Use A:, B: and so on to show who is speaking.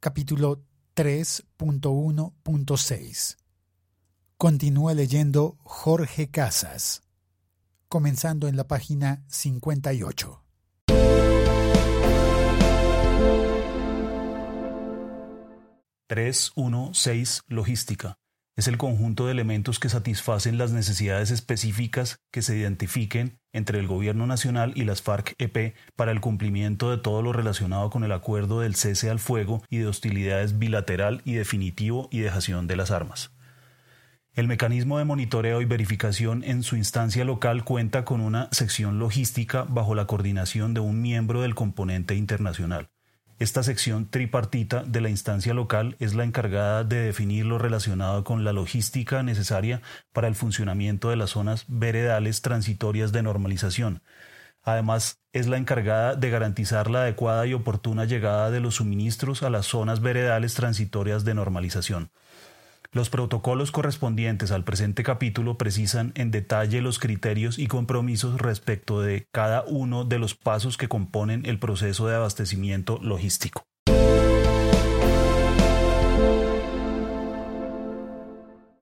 A: capítulo 3.1.6. Continúa leyendo Jorge Casas, comenzando en la página 58.
B: ...3.1.6 Logística es el conjunto de elementos que satisfacen las necesidades específicas que se identifiquen entre el Gobierno Nacional y las FARC-EP para el cumplimiento de todo lo relacionado con el acuerdo del cese al fuego y de hostilidades bilateral y definitivo y dejación de las armas. El mecanismo de monitoreo y verificación en su instancia local cuenta con una sección logística bajo la coordinación de un miembro del componente internacional. Esta sección tripartita de la instancia local es la encargada de definir lo relacionado con la logística necesaria para el funcionamiento de las zonas veredales transitorias de normalización. Además, es la encargada de garantizar la adecuada y oportuna llegada de los suministros a las zonas veredales transitorias de normalización. Los protocolos correspondientes al presente capítulo precisan en detalle los criterios y compromisos respecto de cada uno de los pasos que componen el proceso de abastecimiento logístico.